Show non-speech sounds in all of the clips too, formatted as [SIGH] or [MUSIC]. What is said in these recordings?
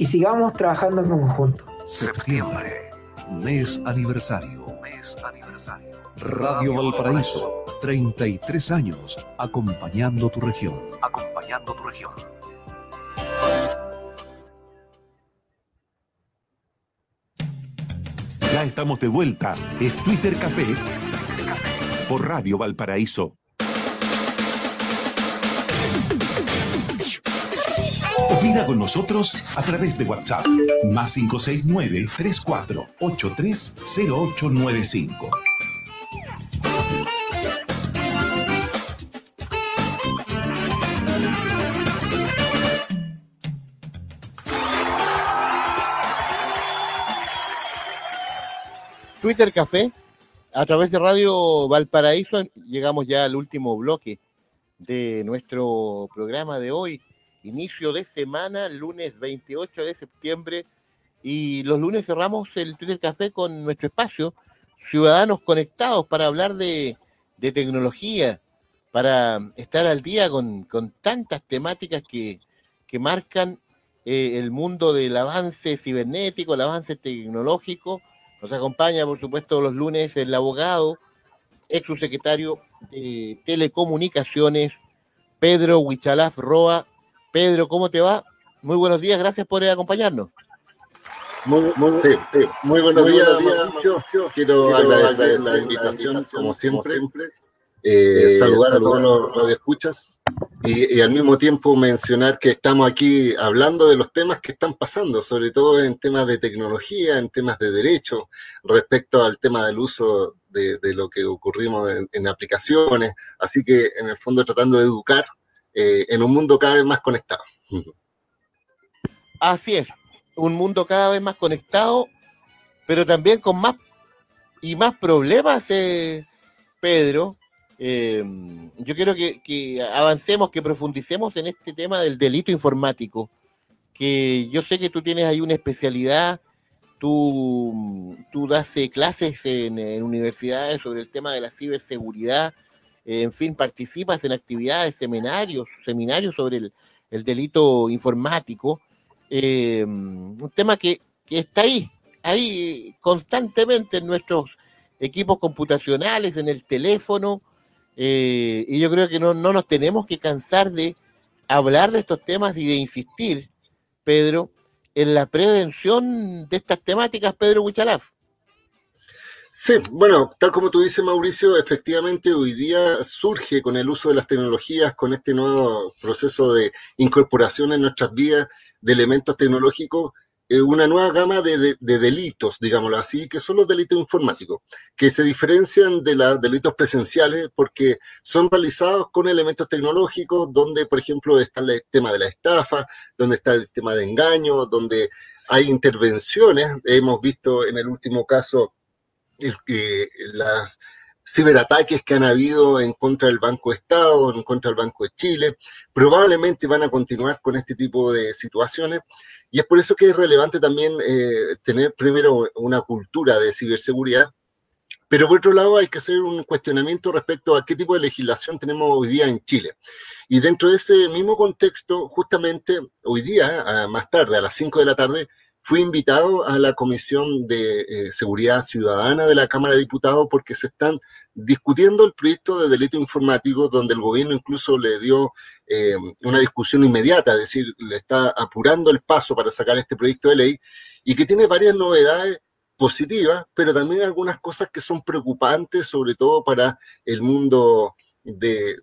y sigamos trabajando en conjunto. Septiembre, mes aniversario, mes aniversario. Radio Valparaíso, 33 años, acompañando tu región, acompañando tu región. Ya estamos de vuelta. Es Twitter Café por Radio Valparaíso. Opina con nosotros a través de WhatsApp más 569 3483 0895. Twitter Café, a través de Radio Valparaíso, llegamos ya al último bloque de nuestro programa de hoy. Inicio de semana, lunes 28 de septiembre, y los lunes cerramos el Twitter Café con nuestro espacio, Ciudadanos Conectados, para hablar de, tecnología, para estar al día con, tantas temáticas que, marcan eh, el mundo del avance cibernético, el avance tecnológico nos acompaña, por supuesto, los lunes el abogado, ex subsecretario de Telecomunicaciones, Pedro Huichalaf Roa. Pedro, ¿cómo te va? Muy buenos días, gracias por acompañarnos. Muy, buenos días, Mauricio. Quiero, agradecer, la invitación, como siempre. Eh, saludar, a todos los escuchas y, al mismo tiempo mencionar que estamos aquí hablando de los temas que están pasando, sobre todo en temas de tecnología, en temas de derecho, respecto al tema del uso de, lo que ocurrimos en, aplicaciones. Así que, en el fondo, tratando de educar eh, en un mundo cada vez más conectado. Así es, un mundo cada vez más conectado, pero también con más y más problemas, eh, Pedro, eh, yo quiero que, avancemos, que profundicemos en este tema del delito informático, que yo sé que tú tienes ahí una especialidad, tú, tú das clases en, universidades sobre el tema de la ciberseguridad, eh, en fin, participas en actividades, seminarios, seminarios sobre el, delito informático, un tema que, que está ahí, ahí constantemente en nuestros equipos computacionales, en el teléfono, eh, y yo creo que no, nos tenemos que cansar de hablar de estos temas y de insistir, Pedro, en la prevención de estas temáticas, Pedro Huichalaf. Sí, bueno, tal como tú dices, Mauricio, efectivamente hoy día surge con el uso de las tecnologías, con este nuevo proceso de incorporación en nuestras vidas de elementos tecnológicos, eh, una nueva gama de, delitos, digámoslo así, que son los delitos informáticos, que se diferencian de los delitos presenciales porque son realizados con elementos tecnológicos, donde, por ejemplo, está el tema de la estafa, donde está el tema de engaño, donde hay intervenciones. Hemos visto en el último caso las ciberataques que han habido en contra del Banco Estado, en contra del Banco de Chile, probablemente van a continuar con este tipo de situaciones y es por eso que es relevante también eh, tener primero una cultura de ciberseguridad, pero por otro lado hay que hacer un cuestionamiento respecto a qué tipo de legislación tenemos hoy día en Chile. Y dentro de ese mismo contexto, justamente hoy día, más tarde, a las 5 de la tarde, fui invitado a la Comisión de eh, Seguridad Ciudadana de la Cámara de Diputados porque se están discutiendo el proyecto de delito informático donde el gobierno incluso le dio eh, una discusión inmediata, es decir, le está apurando el paso para sacar este proyecto de ley y que tiene varias novedades positivas, pero también algunas cosas que son preocupantes, sobre todo para el mundo de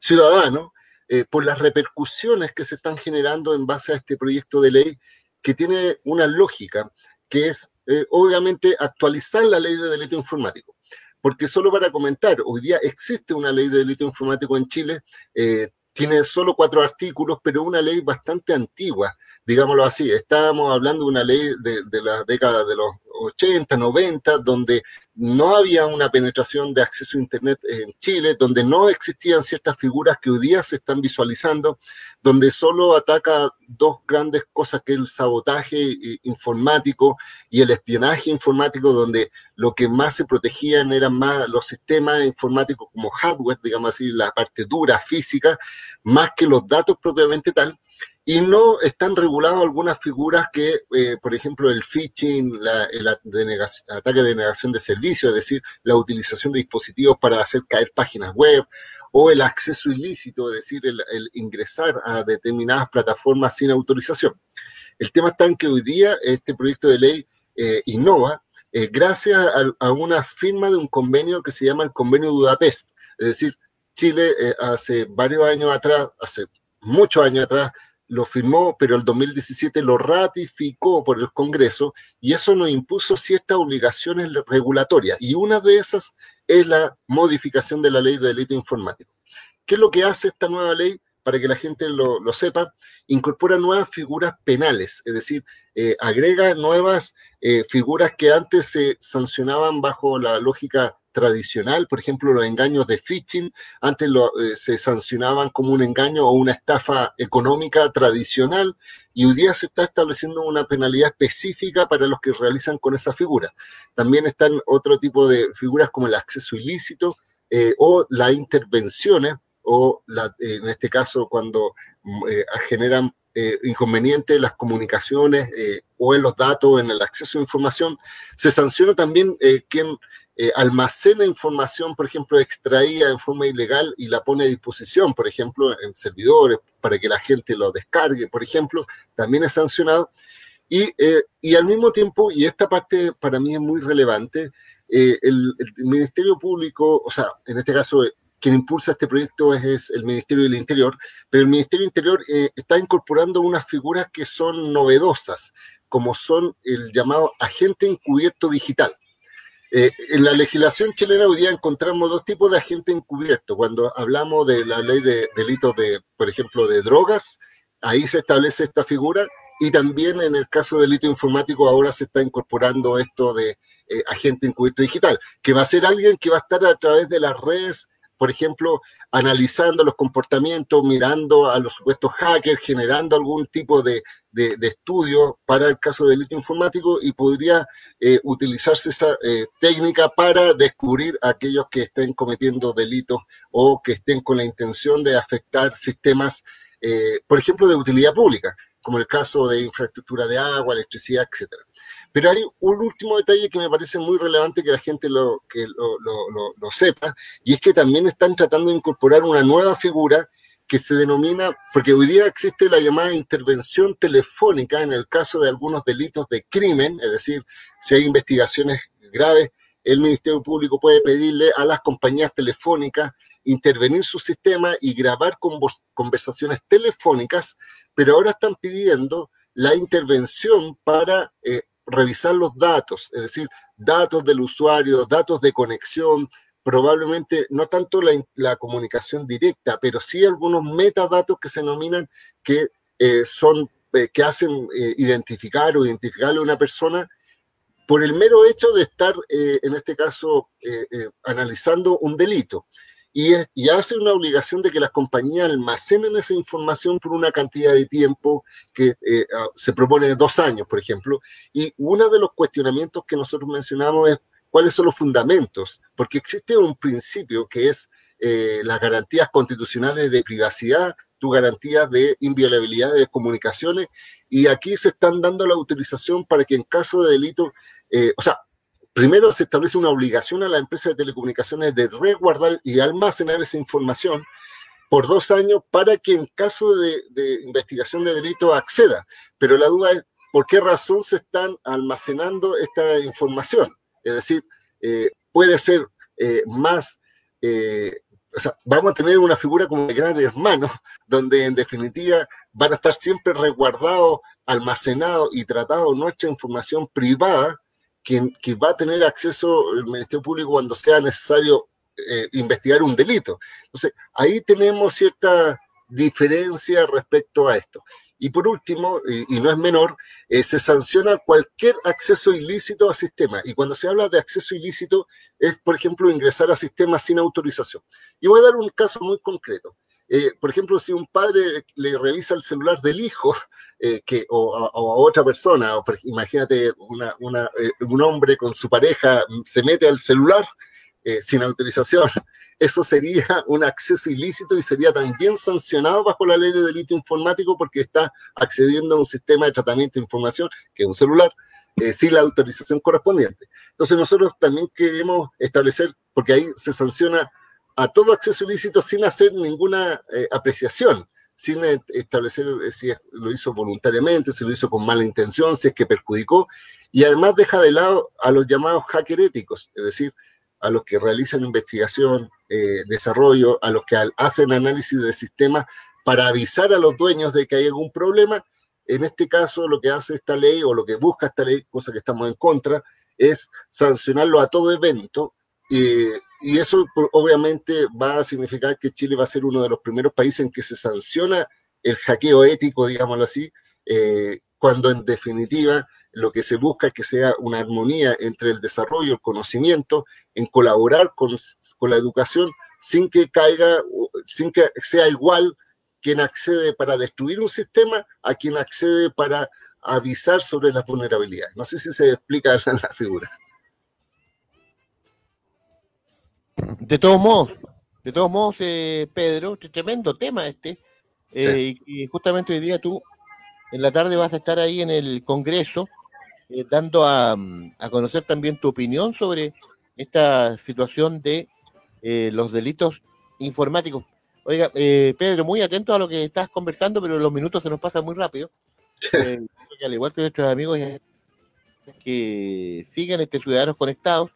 ciudadano, eh, por las repercusiones que se están generando en base a este proyecto de ley que tiene una lógica, que es eh, obviamente actualizar la ley de delito informático. Porque solo para comentar, hoy día existe una ley de delito informático en Chile, eh, tiene solo cuatro artículos, pero una ley bastante antigua, digámoslo así. Estábamos hablando de una ley de, de las décadas de los 80, 90, donde no había una penetración de acceso a Internet en Chile, donde no existían ciertas figuras que hoy día se están visualizando, donde solo ataca dos grandes cosas, que el sabotaje informático y el espionaje informático, donde lo que más se protegían eran más los sistemas informáticos como hardware, digamos así, la parte dura, física, más que los datos propiamente tal y no están reguladas algunas figuras que, eh, por ejemplo, el phishing, el ataque de negación de servicio, es decir, la utilización de dispositivos para hacer caer páginas web, o el acceso ilícito, es decir, el, ingresar a determinadas plataformas sin autorización. El tema está en que hoy día este proyecto de ley eh, innova eh, gracias a, una firma de un convenio que se llama el Convenio de Budapest. Es decir, Chile hace varios años atrás, hace muchos años atrás, lo firmó, pero el 2017 lo ratificó por el Congreso y eso nos impuso ciertas obligaciones regulatorias y una de esas es la modificación de la ley de delito informático. ¿Qué es lo que hace esta nueva ley? Para que la gente lo, sepa, incorpora nuevas figuras penales, es decir, eh, agrega nuevas eh, figuras que antes se sancionaban bajo la lógica tradicional, por ejemplo, los engaños de phishing, antes eh, se sancionaban como un engaño o una estafa económica tradicional y hoy día se está estableciendo una penalidad específica para los que realizan con esa figura. También están otro tipo de figuras como el acceso ilícito eh, o las intervenciones o en este caso cuando mm, eh, generan inconvenientes en las comunicaciones o en los datos, en el acceso a información, se sanciona también quien eh, almacena información, por ejemplo, extraída en forma ilegal y la pone a disposición, por ejemplo, en servidores para que la gente lo descargue, por ejemplo, también es sancionado. Y, eh, y al mismo tiempo, y esta parte para mí es muy relevante, eh, el, Ministerio Público, o sea, en este caso, quien impulsa este proyecto es, el Ministerio del Interior, pero el Ministerio Interior está incorporando unas figuras que son novedosas, como son el llamado agente encubierto digital. Eh, en la legislación chilena hoy día encontramos dos tipos de agentes encubiertos. Cuando hablamos de la ley de delitos de, por ejemplo, de drogas, ahí se establece esta figura y también en el caso de delito informático ahora se está incorporando esto de eh, agente encubierto digital, que va a ser alguien que va a estar a través de las redes por ejemplo, analizando los comportamientos, mirando a los supuestos hackers, generando algún tipo de, estudio para el caso de delito informático y podría eh, utilizarse esa eh, técnica para descubrir a aquellos que estén cometiendo delitos o que estén con la intención de afectar sistemas, eh, por ejemplo, de utilidad pública, como el caso de infraestructura de agua, electricidad, etcétera. Pero hay un último detalle que me parece muy relevante que la gente lo, que lo, sepa, y es que también están tratando de incorporar una nueva figura que se denomina, porque hoy día existe la llamada intervención telefónica en el caso de algunos delitos de crimen, es decir, si hay investigaciones graves, el Ministerio Público puede pedirle a las compañías telefónicas intervenir su sistema y grabar conversaciones telefónicas, pero ahora están pidiendo la intervención para eh, revisar los datos, es decir, datos del usuario, datos de conexión, probablemente no tanto la, comunicación directa, pero sí algunos metadatos que se denominan que eh, son eh, que hacen eh, identificar o identificarle a una persona por el mero hecho de estar, en este caso, analizando un delito y, hace una obligación de que las compañías almacenen esa información por una cantidad de tiempo que eh, ah, se propone dos años, por ejemplo. Y uno de los cuestionamientos que nosotros mencionamos es cuáles son los fundamentos, porque existe un principio que es eh, las garantías constitucionales de privacidad, tu garantías de inviolabilidad de comunicaciones, y aquí se están dando la autorización para que en caso de delito, eh, o sea, Primero, se establece una obligación a la empresa de telecomunicaciones de resguardar y almacenar esa información por dos años para que en caso de, investigación de delito acceda. Pero la duda es, ¿por qué razón se están almacenando esta información? Es decir, eh, puede ser eh, más, eh, o sea, vamos a tener una figura como de gran hermano, [LAUGHS] donde en definitiva van a estar siempre resguardados, almacenados y tratados nuestra información privada que, va a tener acceso el Ministerio Público cuando sea necesario eh, investigar un delito. Entonces, ahí tenemos cierta diferencia respecto a esto. Y por último, y, no es menor, eh, se sanciona cualquier acceso ilícito a sistemas. Y cuando se habla de acceso ilícito, es, por ejemplo, ingresar a sistemas sin autorización. Y voy a dar un caso muy concreto. Eh, por ejemplo, si un padre le revisa el celular del hijo eh, que, o, a, otra persona, o, imagínate un hombre con su pareja se mete al celular sin autorización, [LAUGHS] eso sería un acceso ilícito y sería también sancionado bajo la ley de delito informático porque está accediendo a un sistema de tratamiento de información, que es un celular, eh, sin la autorización correspondiente. Entonces nosotros también queremos establecer, porque ahí se sanciona a todo acceso ilícito sin hacer ninguna eh, apreciación, sin eh, establecer si lo hizo voluntariamente, si lo hizo con mala intención, si es que perjudicó, y además deja de lado a los llamados hacker éticos, es decir, a los que realizan investigación, eh, desarrollo, a los que hacen análisis de sistemas para avisar a los dueños de que hay algún problema. En este caso, lo que hace esta ley o lo que busca esta ley, cosa que estamos en contra, es sancionarlo a todo evento. Y eso obviamente va a significar que Chile va a ser uno de los primeros países en que se sanciona el hackeo ético, digámoslo así, eh, cuando en definitiva lo que se busca es que sea una armonía entre el desarrollo, el conocimiento, en colaborar con, la educación sin que caiga, sin que sea igual quien accede para destruir un sistema a quien accede para avisar sobre las vulnerabilidades. No sé si se explica [LAUGHS] la figura. De todos modos, de todos modos, eh, Pedro, tremendo tema este. Eh, y justamente hoy día tú en la tarde vas a estar ahí en el Congreso eh, dando a, conocer también tu opinión sobre esta situación de eh, los delitos informáticos. Oiga, eh, Pedro, muy atento a lo que estás conversando, pero los minutos se nos pasan muy rápido. al igual que nuestros amigos que siguen este Ciudadanos Conectados.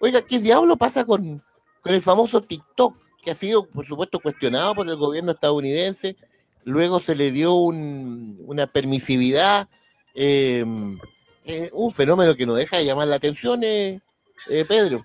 Oiga, ¿qué diablo pasa con, con el famoso TikTok, que ha sido, por supuesto, cuestionado por el gobierno estadounidense? Luego se le dio un, una permisividad. Eh, un fenómeno que no deja de llamar la atención, eh, eh, Pedro.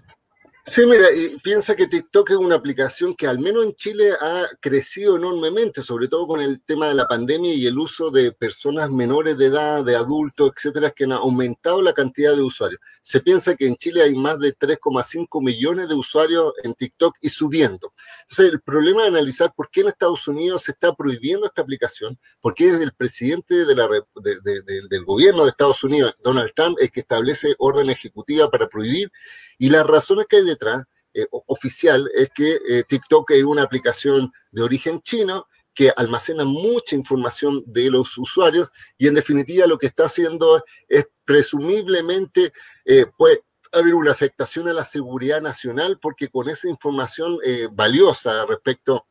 Sí, mira, y piensa que TikTok es una aplicación que al menos en Chile ha crecido enormemente, sobre todo con el tema de la pandemia y el uso de personas menores de edad, de adultos, etcétera, que han aumentado la cantidad de usuarios. Se piensa que en Chile hay más de 3,5 millones de usuarios en TikTok y subiendo. Entonces, el problema de analizar por qué en Estados Unidos se está prohibiendo esta aplicación, porque es el presidente de la, del gobierno de Estados Unidos, Donald Trump, el que establece orden ejecutiva para prohibir y las razones que hay detrás, eh, oficial, es que eh, TikTok es una aplicación de origen chino que almacena mucha información de los usuarios y en definitiva lo que está haciendo es presumiblemente eh, pues, haber una afectación a la seguridad nacional porque con esa información valiosa respecto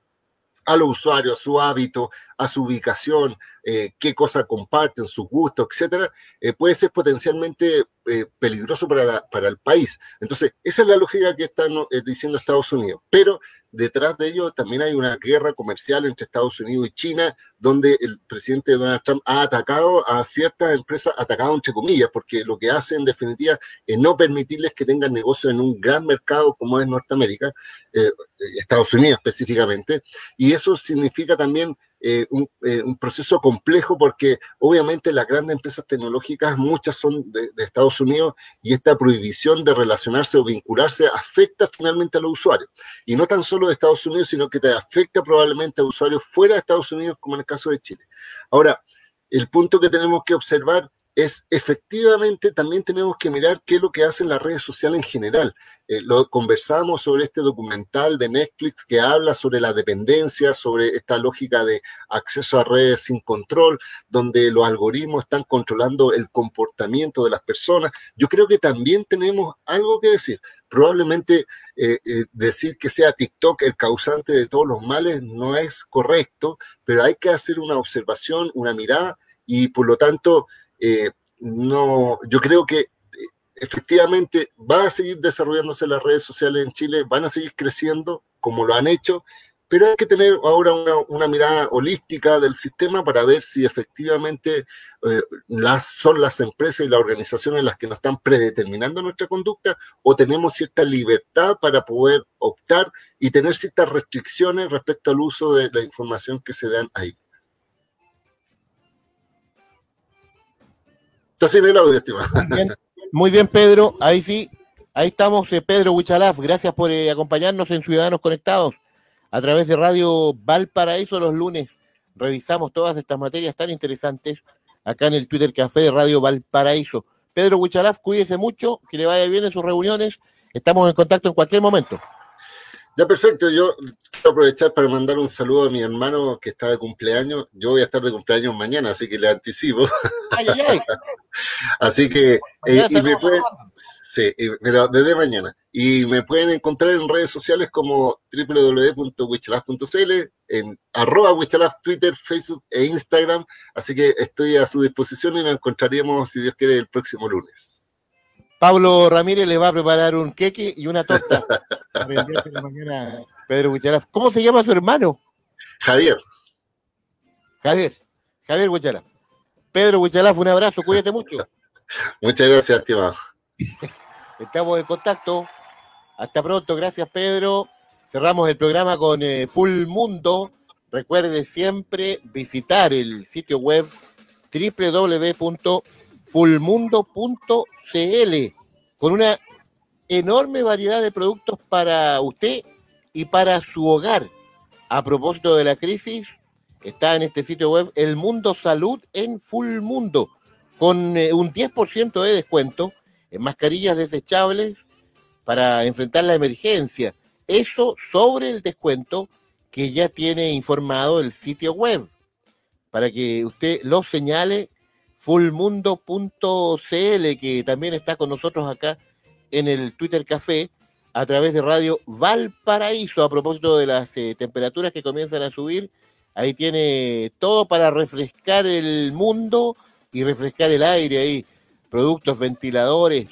a los usuarios, a su hábito, a su ubicación, eh, qué cosas comparten, sus gustos, etcétera, eh, puede ser potencialmente eh, peligroso para, para, el país. Entonces, esa es la lógica que están diciendo Estados Unidos. Pero detrás de ello también hay una guerra comercial entre Estados Unidos y China, donde el presidente Donald Trump ha atacado a ciertas empresas, atacado entre comillas, porque lo que hace en definitiva es no permitirles que tengan negocio en un gran mercado como es Norteamérica, Estados Unidos específicamente, y eso significa también eh, eh, un, proceso complejo porque obviamente las grandes empresas tecnológicas, muchas son de, Estados Unidos y esta prohibición de relacionarse o vincularse afecta finalmente a los usuarios. Y no tan solo de Estados Unidos, sino que te afecta probablemente a usuarios fuera de Estados Unidos, como en el caso de Chile. Ahora, el punto que tenemos que observar es efectivamente también tenemos que mirar qué es lo que hacen las redes sociales en general. Eh, lo conversamos sobre este documental de Netflix que habla sobre la dependencia, sobre esta lógica de acceso a redes sin control, donde los algoritmos están controlando el comportamiento de las personas. Yo creo que también tenemos algo que decir. Probablemente eh, eh, decir que sea TikTok el causante de todos los males no es correcto, pero hay que hacer una observación, una mirada y por lo tanto eh, no, yo creo que eh, efectivamente van a seguir desarrollándose las redes sociales en Chile, van a seguir creciendo como lo han hecho, pero hay que tener ahora una, mirada holística del sistema para ver si efectivamente eh, las, son las empresas y las organizaciones las que nos están predeterminando nuestra conducta o tenemos cierta libertad para poder optar y tener ciertas restricciones respecto al uso de la información que se dan ahí. Está sin el audio, estimado. Muy bien, Pedro. Ahí sí, ahí estamos, eh, Pedro Huichalaf. Gracias por eh, acompañarnos en Ciudadanos Conectados a través de Radio Valparaíso los lunes. Revisamos todas estas materias tan interesantes acá en el Twitter Café de Radio Valparaíso. Pedro Huichalaf, cuídese mucho, que le vaya bien en sus reuniones. Estamos en contacto en cualquier momento. Ya, perfecto. Yo quiero aprovechar para mandar un saludo a mi hermano que está de cumpleaños. Yo voy a estar de cumpleaños mañana, así que le anticipo. Ay, ay, ay. [LAUGHS] Así que, eh, y me pueden, sí, y- pero desde mañana. Y me pueden encontrar en redes sociales como www.wichalaf.cl, en arroba Twitter, Facebook e Instagram. Así que estoy a su disposición y nos encontraríamos, si Dios quiere, el próximo lunes. Pablo Ramírez le va a preparar un queque y una torta. [LAUGHS] mañana Pedro. ¿Cómo se llama su hermano? Javier, Javier. Javier Huichalaf. Pedro Huichalaf, un abrazo, cuídate mucho. muchas gracias, estimado. [LAUGHS] Estamos en contacto. Hasta pronto, gracias Pedro. Cerramos el programa con eh, Full Mundo. Recuerde siempre visitar el sitio web www.fullmundo.cl con una enorme variedad de productos para usted y para su hogar. A propósito de la crisis, está en este sitio web El Mundo Salud en Full Mundo, con eh, un 10% de descuento en mascarillas desechables para enfrentar la emergencia. Eso sobre el descuento que ya tiene informado el sitio web, para que usted lo señale, fullmundo.cl, que también está con nosotros acá en el Twitter Café, a través de Radio Valparaíso, a propósito de las eh, temperaturas que comienzan a subir. Ahí tiene todo para refrescar el mundo y refrescar el aire ahí. Productos, ventiladores,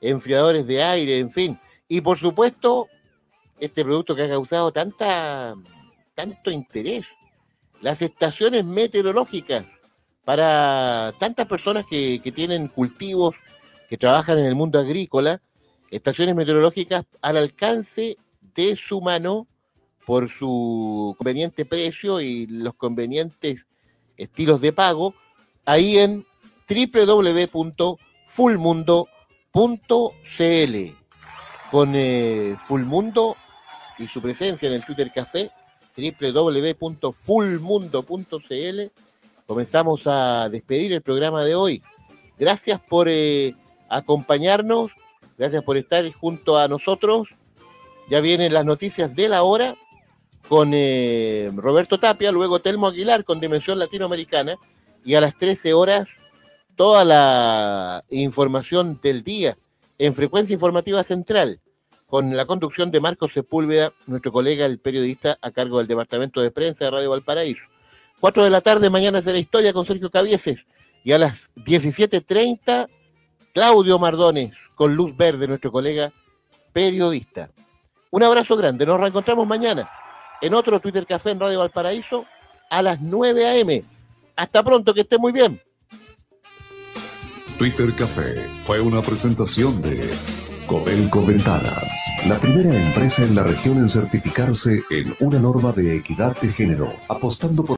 enfriadores de aire, en fin. Y por supuesto, este producto que ha causado tanta, tanto interés, las estaciones meteorológicas para tantas personas que, que tienen cultivos, que trabajan en el mundo agrícola, estaciones meteorológicas al alcance de su mano por su conveniente precio y los convenientes estilos de pago, ahí en www.fullmundo.cl con eh, Fullmundo y su presencia en el Twitter Café, www.fullmundo.cl. Comenzamos a despedir el programa de hoy. Gracias por eh, acompañarnos, gracias por estar junto a nosotros. Ya vienen las noticias de la hora con eh, Roberto Tapia, luego Telmo Aguilar con Dimensión Latinoamericana y a las 13 horas toda la información del día en frecuencia informativa central con la conducción de Marcos Sepúlveda, nuestro colega, el periodista a cargo del Departamento de Prensa de Radio Valparaíso. 4 de la tarde, mañana será historia con Sergio Cabieses. Y a las 17.30, Claudio Mardones, con luz verde, nuestro colega periodista. Un abrazo grande, nos reencontramos mañana en otro Twitter Café en Radio Valparaíso a las 9 a.m. Hasta pronto, que esté muy bien. Twitter Café fue una presentación de Codelco Ventanas, la primera empresa en la región en certificarse en una norma de equidad de género, apostando por